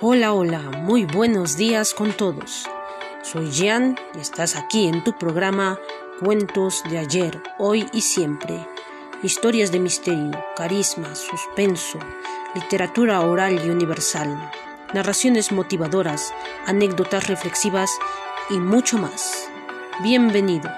Hola, hola, muy buenos días con todos. Soy Jean y estás aquí en tu programa Cuentos de ayer, hoy y siempre. Historias de misterio, carisma, suspenso, literatura oral y universal, narraciones motivadoras, anécdotas reflexivas y mucho más. Bienvenido.